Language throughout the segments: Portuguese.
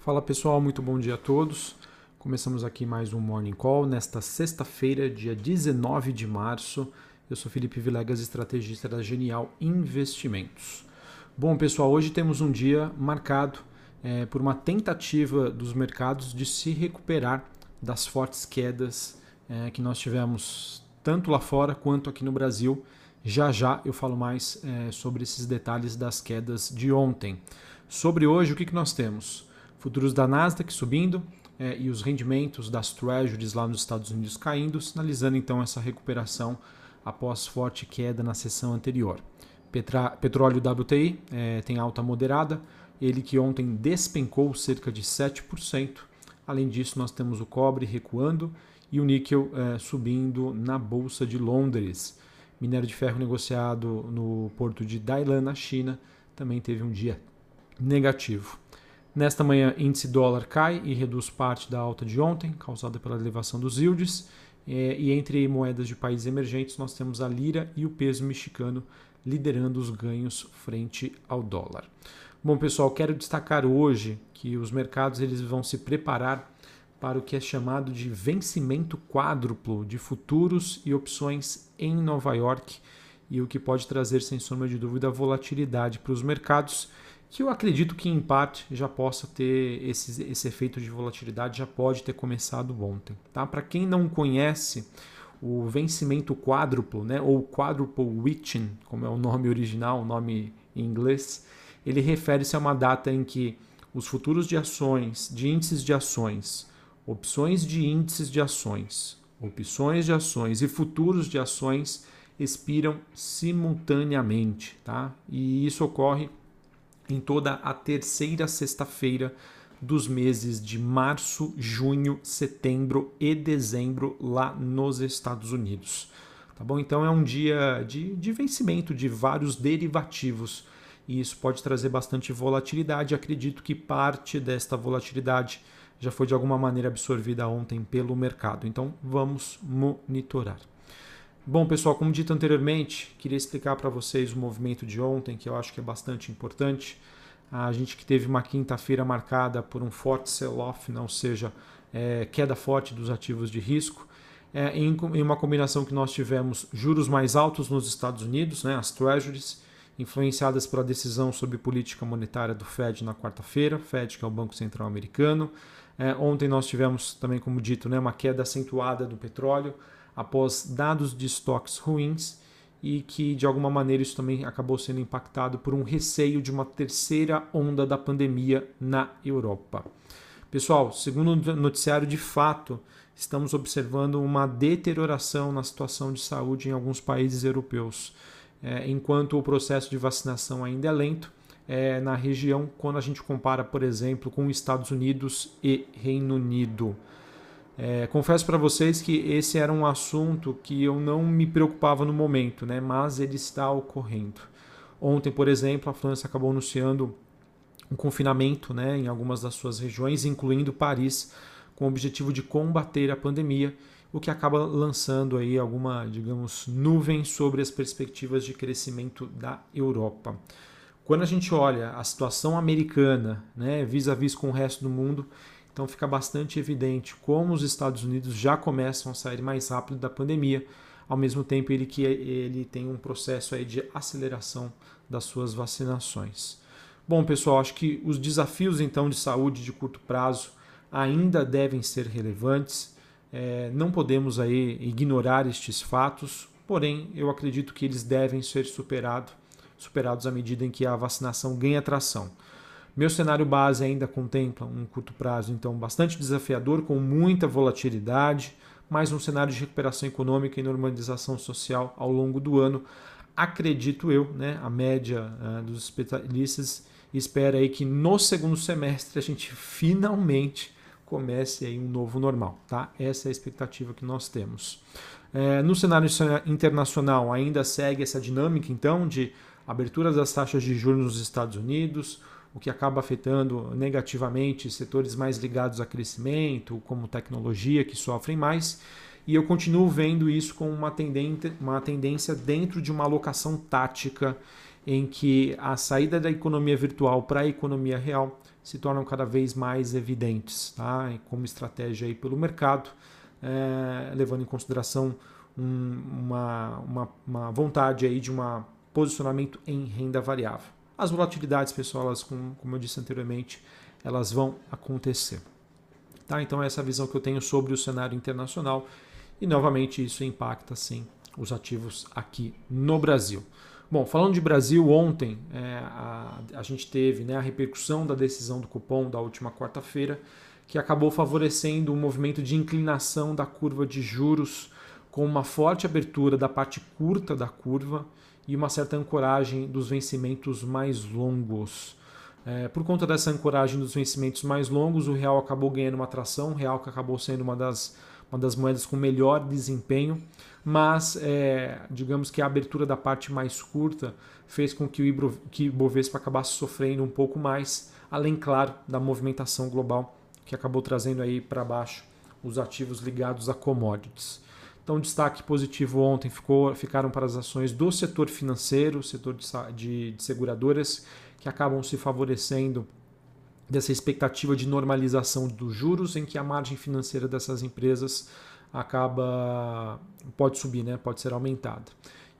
Fala pessoal, muito bom dia a todos. Começamos aqui mais um Morning Call nesta sexta-feira, dia 19 de março. Eu sou Felipe Vilegas, estrategista da Genial Investimentos. Bom pessoal, hoje temos um dia marcado é, por uma tentativa dos mercados de se recuperar das fortes quedas é, que nós tivemos tanto lá fora quanto aqui no Brasil. Já já eu falo mais é, sobre esses detalhes das quedas de ontem. Sobre hoje, o que, que nós temos? Futuros da Nasdaq subindo é, e os rendimentos das treasuries lá nos Estados Unidos caindo, sinalizando então essa recuperação após forte queda na sessão anterior. Petra, petróleo WTI é, tem alta moderada, ele que ontem despencou cerca de 7%. Além disso, nós temos o cobre recuando e o níquel é, subindo na Bolsa de Londres. Minério de ferro negociado no porto de Dailan, na China, também teve um dia negativo. Nesta manhã, índice dólar cai e reduz parte da alta de ontem, causada pela elevação dos yields. É, e entre moedas de países emergentes, nós temos a lira e o peso mexicano liderando os ganhos frente ao dólar. Bom, pessoal, quero destacar hoje que os mercados eles vão se preparar para o que é chamado de vencimento quádruplo de futuros e opções em Nova York e o que pode trazer, sem sombra de dúvida, volatilidade para os mercados que eu acredito que em parte já possa ter esse, esse efeito de volatilidade, já pode ter começado ontem. Tá? Para quem não conhece, o vencimento quádruplo, né, ou quadruple witching, como é o nome original, o nome em inglês, ele refere-se a uma data em que os futuros de ações, de índices de ações, opções de índices de ações, opções de ações e futuros de ações expiram simultaneamente, tá? E isso ocorre em toda a terceira sexta-feira dos meses de março, junho, setembro e dezembro lá nos Estados Unidos. Tá bom? Então é um dia de, de vencimento de vários derivativos e isso pode trazer bastante volatilidade. Acredito que parte desta volatilidade já foi de alguma maneira absorvida ontem pelo mercado. Então vamos monitorar. Bom, pessoal, como dito anteriormente, queria explicar para vocês o movimento de ontem, que eu acho que é bastante importante. A gente que teve uma quinta-feira marcada por um forte sell-off, ou seja, é, queda forte dos ativos de risco, é, em, em, uma combinação que nós tivemos juros mais altos nos Estados Unidos, né, as treasuries, influenciadas pela decisão sobre política monetária do Fed na quarta-feira, Fed que é o Banco Central Americano. É, ontem nós tivemos também, como dito, né, uma queda acentuada do petróleo, após dados de estoques ruins e que de alguma maneira isso também acabou sendo impactado por um receio de uma terceira onda da pandemia na Europa. Pessoal, segundo o noticiário, de fato, estamos observando uma deterioração na situação de saúde em alguns países europeus. É, enquanto o processo de vacinação ainda é lento, é, na região, quando a gente compara, por exemplo, com Estados Unidos e Reino Unido. É, confesso para vocês que esse era um assunto que eu não me preocupava no momento, né? mas ele está ocorrendo. Ontem, por exemplo, a França acabou anunciando um confinamento né, em algumas das suas regiões, incluindo Paris, com o objetivo de combater a pandemia, o que acaba lançando aí alguma, digamos, nuvem sobre as perspectivas de crescimento da Europa. Quando a gente olha a situação americana, né, vis a vis com o resto do mundo, então fica bastante evidente como os Estados Unidos já começam a sair mais rápido da pandemia, ao mesmo tempo ele que ele tem um processo aí de aceleração das suas vacinações. Bom, pessoal, acho que os desafios então de saúde de curto prazo ainda devem ser relevantes. É, não podemos aí ignorar estes fatos, porém eu acredito que eles devem ser superado, superados à medida em que a vacinação ganha tração. Meu cenário base ainda contempla um curto prazo, então, bastante desafiador, com muita volatilidade, mas um cenário de recuperação econômica e normalização social ao longo do ano. Acredito eu, né, a média uh, dos especialistas espera aí que no segundo semestre a gente finalmente comece aí um novo normal, tá? Essa é a expectativa que nós temos. É, no cenário internacional ainda segue essa dinâmica então de abertura das taxas de juros nos Estados Unidos, o que acaba afetando negativamente setores mais ligados a crescimento, como tecnologia, que sofrem mais. E eu continuo vendo isso como uma tendência, uma tendência dentro de uma alocação tática em que a saída da economia virtual para a economia real se tornam cada vez mais evidentes, tá? como estratégia aí pelo mercado, é, levando em consideração um, uma, uma, uma, vontade aí de um posicionamento em renda variável. As volatilidades, pessoal, elas, como, eu disse anteriormente, elas vão acontecer. Tá? Então, essa é a visão que eu tenho sobre o cenário internacional e, novamente, isso impacta, sim, os ativos aqui no Brasil. Bom, falando de Brasil, ontem é, a, a, gente teve né, a repercussão da decisão do cupom da última quarta-feira, que acabou favorecendo um movimento de inclinação da curva de juros, com uma forte abertura da parte curta da curva e uma certa ancoragem dos vencimentos mais longos. É, por conta dessa ancoragem dos vencimentos mais longos, o real acabou ganhando uma atração, o real que acabou sendo uma das, uma das moedas com melhor desempenho mas é, digamos que a abertura da parte mais curta fez com que o Ibovespa acabasse sofrendo um pouco mais, além, claro, da movimentação global que acabou trazendo aí para baixo os ativos ligados a commodities. Então, destaque positivo ontem ficou, ficaram para as ações do setor financeiro, setor de, de, de seguradoras, que acabam se favorecendo dessa expectativa de normalização dos juros, em que a margem financeira dessas empresas acaba pode subir, né? pode ser aumentada.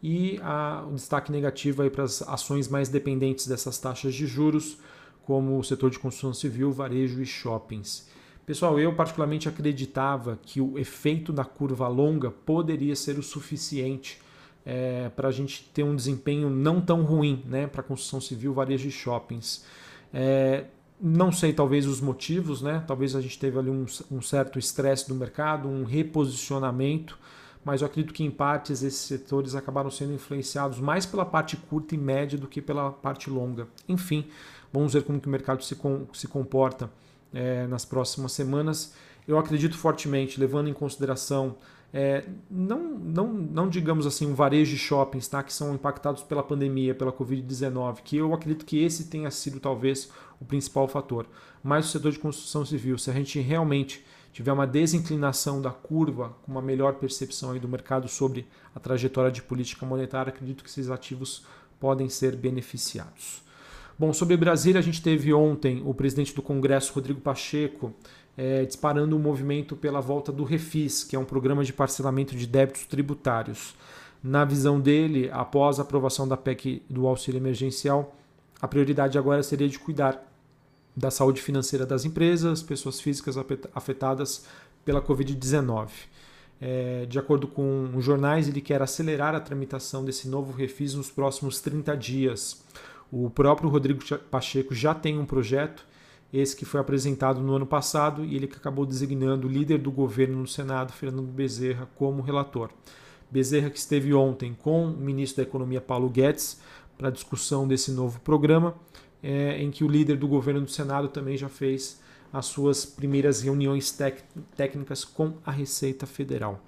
E o destaque negativo aí para as ações mais dependentes dessas taxas de juros, como o setor de construção civil, varejo e shoppings. Pessoal, eu particularmente acreditava que o efeito da curva longa poderia ser o suficiente é, para a gente ter um desempenho não tão ruim né, para construção civil, varejo e shoppings. É, não sei, talvez os motivos, né? Talvez a gente teve ali um, um certo estresse do mercado, um reposicionamento, mas eu acredito que em partes esses setores acabaram sendo influenciados mais pela parte curta e média do que pela parte longa. Enfim, vamos ver como que o mercado se, com, se comporta é, nas próximas semanas. Eu acredito fortemente, levando em consideração é, não, não, não digamos assim um varejo de shoppings tá, que são impactados pela pandemia, pela Covid-19, que eu acredito que esse tenha sido talvez o principal fator. Mas o setor de construção civil, se a gente realmente tiver uma desinclinação da curva, com uma melhor percepção do mercado sobre a trajetória de política monetária, acredito que esses ativos podem ser beneficiados. Bom, sobre Brasília, a gente teve ontem o presidente do Congresso, Rodrigo Pacheco, é, disparando o um movimento pela volta do Refis, que é um programa de parcelamento de débitos tributários. Na visão dele, após a aprovação da PEC do auxílio emergencial, a prioridade agora seria de cuidar da saúde financeira das empresas, pessoas físicas afetadas pela Covid-19. É, de acordo com os jornais, ele quer acelerar a tramitação desse novo refis nos próximos 30 dias. O próprio Rodrigo Pacheco já tem um projeto esse que foi apresentado no ano passado e ele que acabou designando o líder do governo no Senado, Fernando Bezerra, como relator. Bezerra que esteve ontem com o ministro da Economia, Paulo Guedes, para discussão desse novo programa, é, em que o líder do governo do Senado também já fez as suas primeiras reuniões técnicas com a Receita Federal.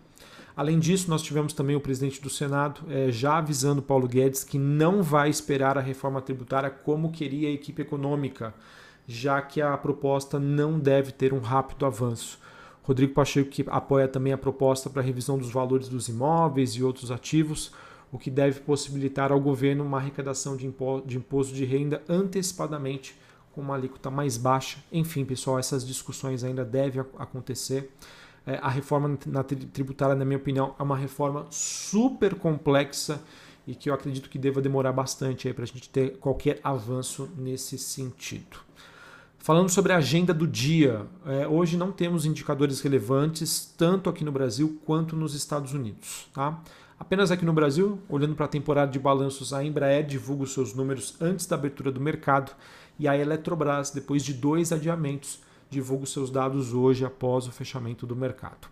Além disso, nós tivemos também o presidente do Senado é, já avisando Paulo Guedes que não vai esperar a reforma tributária como queria a equipe econômica já que a proposta não deve ter um rápido avanço. Rodrigo Pacheco que apoia também a proposta para revisão dos valores dos imóveis e outros ativos, o que deve possibilitar ao governo uma arrecadação de, imposto de renda antecipadamente com uma alíquota mais baixa. Enfim, pessoal, essas discussões ainda devem acontecer. É, a reforma na tributária, na minha opinião, é uma reforma super complexa e que eu acredito que deva demorar bastante para a gente ter qualquer avanço nesse sentido. Falando sobre a agenda do dia, é, hoje não temos indicadores relevantes tanto aqui no Brasil quanto nos Estados Unidos. Tá? Apenas aqui no Brasil, olhando para a temporada de balanços, a Embraer divulga os seus números antes da abertura do mercado e a Eletrobras, depois de dois adiamentos, divulga os seus dados hoje após o fechamento do mercado.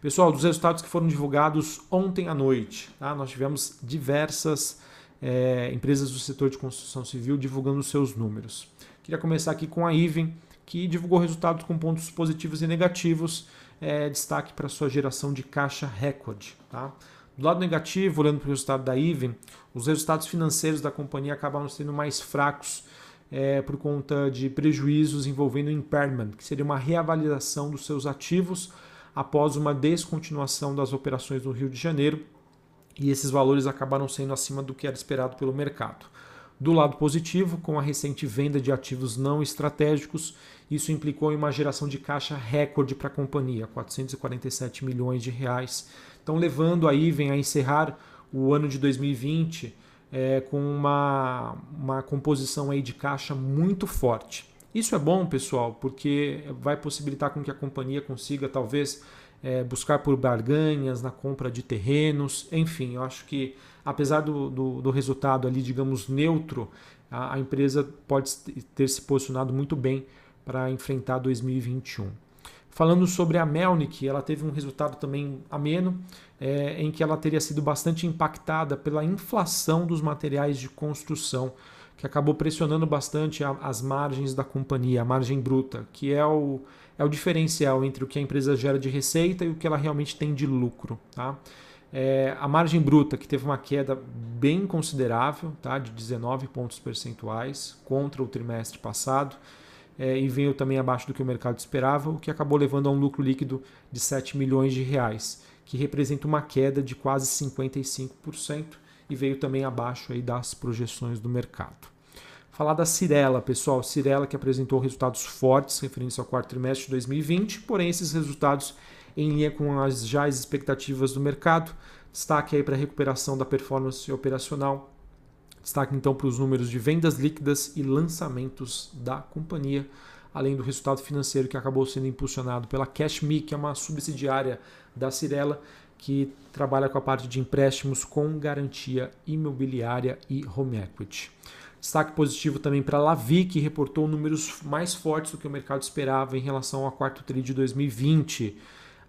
Pessoal, dos resultados que foram divulgados ontem à noite, tá? nós tivemos diversas é, empresas do setor de construção civil divulgando os seus números. Queria começar aqui com a Iven, que divulgou resultados com pontos positivos e negativos. É, destaque para sua geração de caixa recorde. Tá? Do lado negativo, olhando para o resultado da Iven, os resultados financeiros da companhia acabaram sendo mais fracos é, por conta de prejuízos envolvendo impairment, que seria uma reavaliação dos seus ativos após uma descontinuação das operações no Rio de Janeiro, e esses valores acabaram sendo acima do que era esperado pelo mercado. Do lado positivo, com a recente venda de ativos não estratégicos, isso implicou em uma geração de caixa recorde para a companhia, 447 milhões de reais. Então, levando a Iven a encerrar o ano de 2020 é, com uma, uma composição aí de caixa muito forte. Isso é bom, pessoal, porque vai possibilitar com que a companhia consiga talvez é, buscar por barganhas na compra de terrenos, enfim, eu acho que apesar do, do, do resultado ali, digamos, neutro, a, a, empresa pode ter se posicionado muito bem para enfrentar 2021. Falando sobre a Melnick, ela teve um resultado também ameno, é, em que ela teria sido bastante impactada pela inflação dos materiais de construção, que acabou pressionando bastante a, as margens da companhia, a margem bruta, que é o, é o diferencial entre o que a empresa gera de receita e o que ela realmente tem de lucro. Tá? É, a margem bruta, que teve uma queda bem considerável, tá? de 19 pontos percentuais contra o trimestre passado, é, e veio também abaixo do que o mercado esperava, o que acabou levando a um lucro líquido de 7 milhões de reais, que representa uma queda de quase 55% e veio também abaixo aí das projeções do mercado. Falar da Cirela, pessoal. Cirela que apresentou resultados fortes referentes ao quarto trimestre de 2020, porém esses resultados em linha com as já as expectativas do mercado. Destaque aí para a recuperação da performance operacional. Destaque então para os números de vendas líquidas e lançamentos da companhia, além do resultado financeiro que acabou sendo impulsionado pela CashMe, que é uma subsidiária da Cirela, que trabalha com a parte de empréstimos com garantia imobiliária e home equity. Destaque positivo também para a Lavi, que reportou números mais fortes do que o mercado esperava em relação ao quarto TRI de 2020.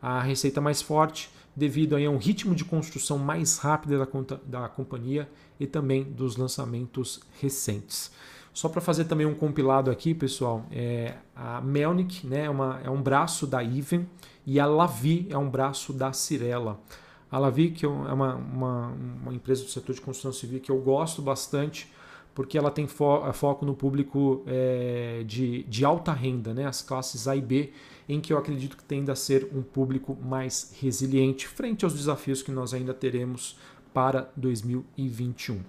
A receita mais forte devido a um ritmo de construção mais rápido da, da companhia e também dos lançamentos recentes. Só para fazer também um compilado aqui, pessoal, é, a Melnick né, é, uma, é um braço da Iven e a Lavi é um braço da Cirela. A Lavi, que é uma, uma, uma empresa do setor de construção civil que eu gosto bastante, porque ela tem fo é, foco no público é, de, de alta renda, né? as classes A e B, em que eu acredito que tenda a ser um público mais resiliente frente aos desafios que nós ainda teremos para 2021. Uh,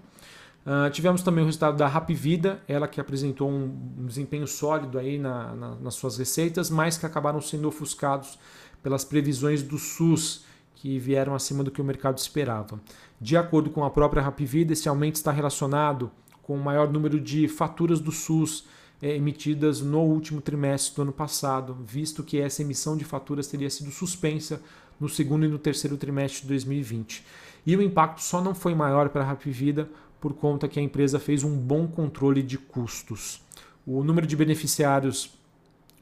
ah, tivemos também o resultado da Rapvida, ela que apresentou um, desempenho sólido aí na, na, nas suas receitas, mas que acabaram sendo ofuscados pelas previsões do SUS, que vieram acima do que o mercado esperava. De acordo com a própria Rapvida, esse aumento está relacionado com o maior número de faturas do SUS emitidas no último trimestre do ano passado, visto que essa emissão de faturas teria sido suspensa no segundo e no terceiro trimestre de 2020. E o impacto só não foi maior para a Rapvida por conta que a empresa fez um bom controle de custos. O número de beneficiários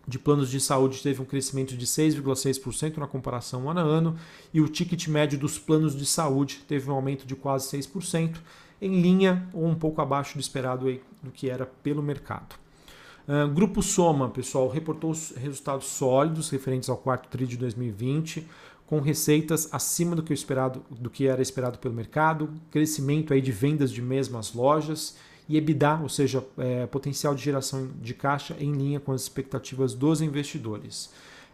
de planos de saúde teve um crescimento de 6,6% na comparação ano a ano e o ticket médio dos planos de saúde teve um aumento de quase 6%, em linha ou um pouco abaixo do esperado do que era pelo mercado. Grupo Soma, pessoal, reportou resultados sólidos referentes ao quarto TRI de 2020, com receitas acima do que, esperado, do que era esperado pelo mercado, crescimento aí de vendas de mesmas lojas e EBITDA, ou seja, é, potencial de geração de caixa em linha com as expectativas dos investidores.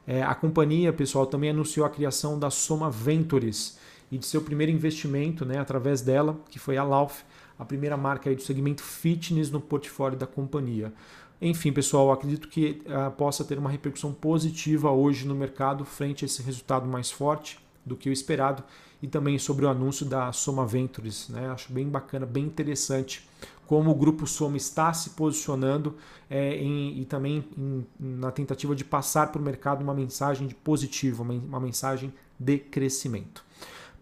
É, a companhia, pessoal, também anunciou a criação da Soma Ventures, e de seu primeiro investimento né, através dela, que foi a Lauf, a primeira marca aí do segmento fitness no portfólio da companhia. Enfim, pessoal, acredito que uh, possa ter uma repercussão positiva hoje no mercado frente a esse resultado mais forte do que o esperado e também sobre o anúncio da Soma Ventures. Né? Acho bem bacana, bem interessante como o grupo Soma está se posicionando é, em, e também em, na tentativa de passar para o mercado uma mensagem de positiva, uma, uma mensagem de crescimento.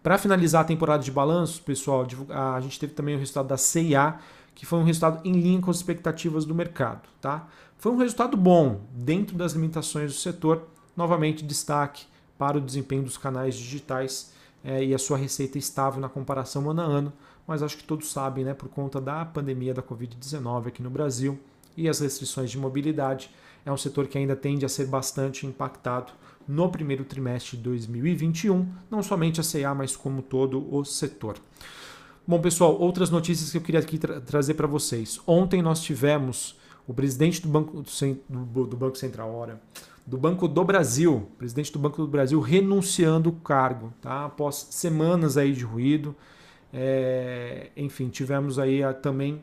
Para finalizar a temporada de balanços, pessoal, a gente teve também o resultado da CIA, que foi um resultado em linha com as expectativas do mercado. Tá? Foi um resultado bom dentro das limitações do setor. Novamente, destaque para o desempenho dos canais digitais é, e a sua receita estável na comparação ano a ano, mas acho que todos sabem, né, por conta da pandemia da Covid-19 aqui no Brasil e as restrições de mobilidade, é um setor que ainda tende a ser bastante impactado no primeiro trimestre de 2021, não somente a CA, mas como todo o setor. Bom, pessoal, outras notícias que eu queria aqui tra trazer para vocês. Ontem nós tivemos o presidente do Banco, do, do Banco Central, do Banco do Brasil, presidente do Banco do Brasil renunciando o cargo, tá? após semanas aí de ruído. É, enfim, tivemos aí a, também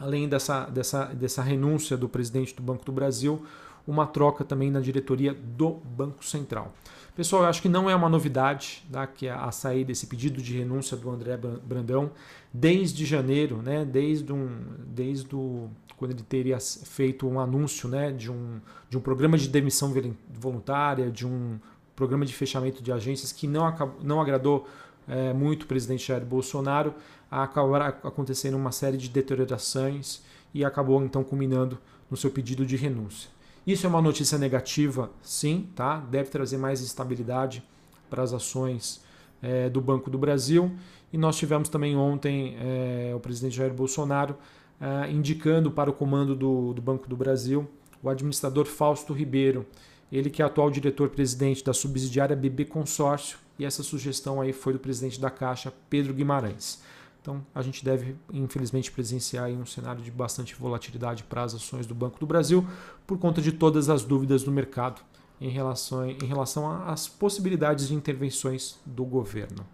além dessa, dessa, dessa renúncia do presidente do Banco do Brasil, uma troca também na diretoria do Banco Central. Pessoal, eu acho que não é uma novidade tá, que a sair desse pedido de renúncia do André Brandão desde janeiro, né, desde, um, desde o, quando ele teria feito um anúncio né, de, um, de um programa de demissão voluntária, de um programa de fechamento de agências que não, acabou, não agradou é, muito o presidente Jair Bolsonaro, acabará acontecendo uma série de deteriorações e acabou então culminando no seu pedido de renúncia. Isso é uma notícia negativa, sim, tá? Deve trazer mais estabilidade para as ações é, do Banco do Brasil. E nós tivemos também ontem é, o presidente Jair Bolsonaro é, indicando para o comando do, do Banco do Brasil o administrador Fausto Ribeiro, ele que é atual diretor-presidente da subsidiária BB Consórcio, e essa sugestão aí foi do presidente da Caixa, Pedro Guimarães. Então, a gente deve, infelizmente, presenciar um cenário de bastante volatilidade para as ações do Banco do Brasil, por conta de todas as dúvidas do mercado em relação, em relação às possibilidades de intervenções do governo.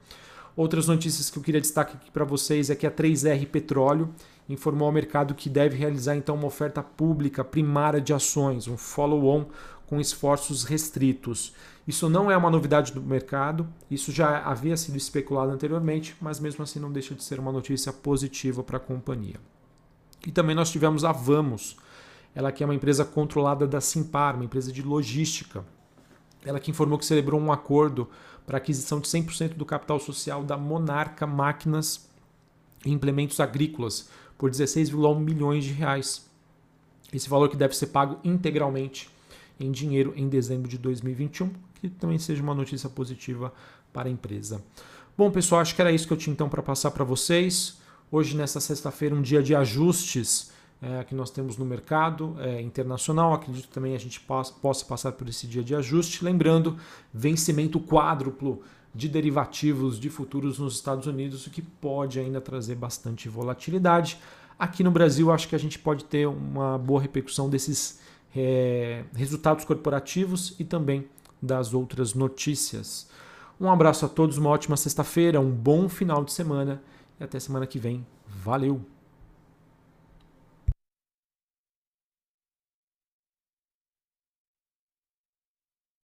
Outras notícias que eu queria destacar aqui para vocês é que a 3R Petróleo informou ao mercado que deve realizar então uma oferta pública primária de ações, um follow-on com esforços restritos. Isso não é uma novidade do mercado, isso já havia sido especulado anteriormente, mas mesmo assim não deixa de ser uma notícia positiva para a companhia. E também nós tivemos a Vamos, ela que é uma empresa controlada da Simpar, uma empresa de logística. Ela que informou que celebrou um acordo para aquisição de 100% do capital social da Monarca Máquinas e Implementos Agrícolas por 16,1 milhões de reais. Esse valor que deve ser pago integralmente em dinheiro em dezembro de 2021, que também seja uma notícia positiva para a empresa. Bom, pessoal, acho que era isso que eu tinha então para passar para vocês. Hoje, nessa sexta-feira, um dia de ajustes é, que nós temos no mercado é, internacional. Acredito também a gente possa, possa passar por esse dia de ajuste. Lembrando, vencimento quádruplo de derivativos de futuros nos Estados Unidos, o que pode ainda trazer bastante volatilidade. Aqui no Brasil, acho que a gente pode ter uma boa repercussão desses é, resultados corporativos e também das outras notícias. Um abraço a todos, uma ótima sexta-feira, um bom final de semana e até semana que vem. Valeu!